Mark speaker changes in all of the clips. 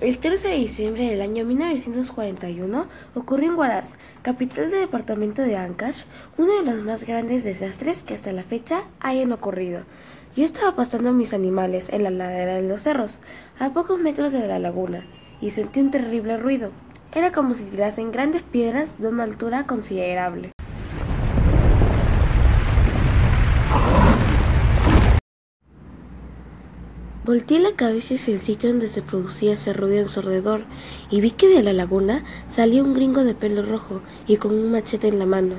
Speaker 1: El 13 de diciembre del año 1941 ocurrió en Huaraz, capital del departamento de Ancash, uno de los más grandes desastres que hasta la fecha hayan ocurrido. Yo estaba pastando mis animales en la ladera de los cerros, a pocos metros de la laguna, y sentí un terrible ruido. Era como si tirasen grandes piedras de una altura considerable. Volteé la cabeza hacia el sitio donde se producía ese ruido ensordecedor y vi que de la laguna salía un gringo de pelo rojo y con un machete en la mano.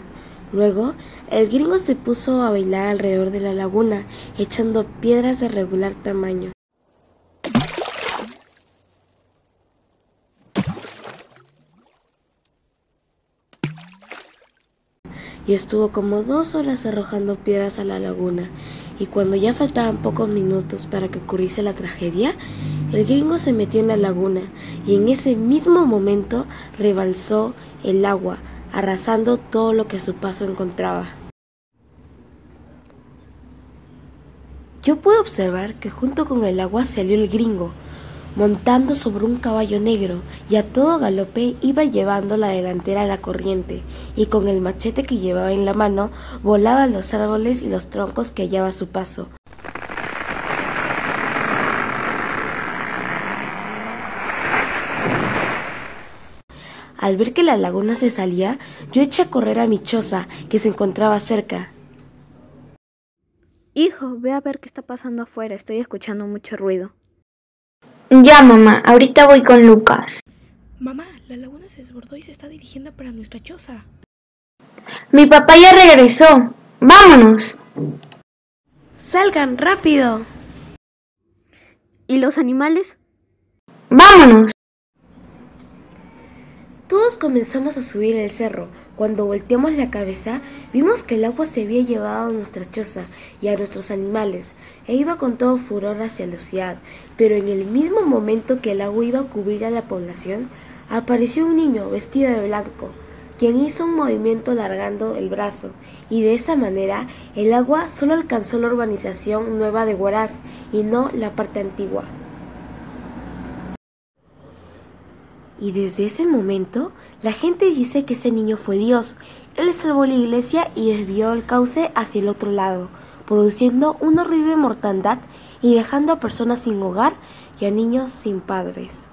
Speaker 1: Luego, el gringo se puso a bailar alrededor de la laguna, echando piedras de regular tamaño. y estuvo como dos horas arrojando piedras a la laguna, y cuando ya faltaban pocos minutos para que ocurriese la tragedia, el gringo se metió en la laguna y en ese mismo momento rebalsó el agua, arrasando todo lo que a su paso encontraba. Yo pude observar que junto con el agua salió el gringo, montando sobre un caballo negro, y a todo galope iba llevando la delantera a la corriente, y con el machete que llevaba en la mano volaba los árboles y los troncos que hallaba a su paso. Al ver que la laguna se salía, yo eché a correr a mi choza, que se encontraba cerca.
Speaker 2: Hijo, ve a ver qué está pasando afuera, estoy escuchando mucho ruido.
Speaker 3: Ya, mamá, ahorita voy con Lucas.
Speaker 4: Mamá, la laguna se desbordó y se está dirigiendo para nuestra choza.
Speaker 3: Mi papá ya regresó. Vámonos.
Speaker 1: Salgan rápido.
Speaker 2: ¿Y los animales?
Speaker 3: Vámonos.
Speaker 1: Comenzamos a subir el cerro. Cuando volteamos la cabeza, vimos que el agua se había llevado a nuestra choza y a nuestros animales, e iba con todo furor hacia la ciudad. Pero en el mismo momento que el agua iba a cubrir a la población, apareció un niño vestido de blanco, quien hizo un movimiento alargando el brazo, y de esa manera el agua solo alcanzó la urbanización nueva de Huaraz y no la parte antigua. Y desde ese momento, la gente dice que ese niño fue Dios. Él salvó la iglesia y desvió el cauce hacia el otro lado, produciendo una horrible mortandad y dejando a personas sin hogar y a niños sin padres.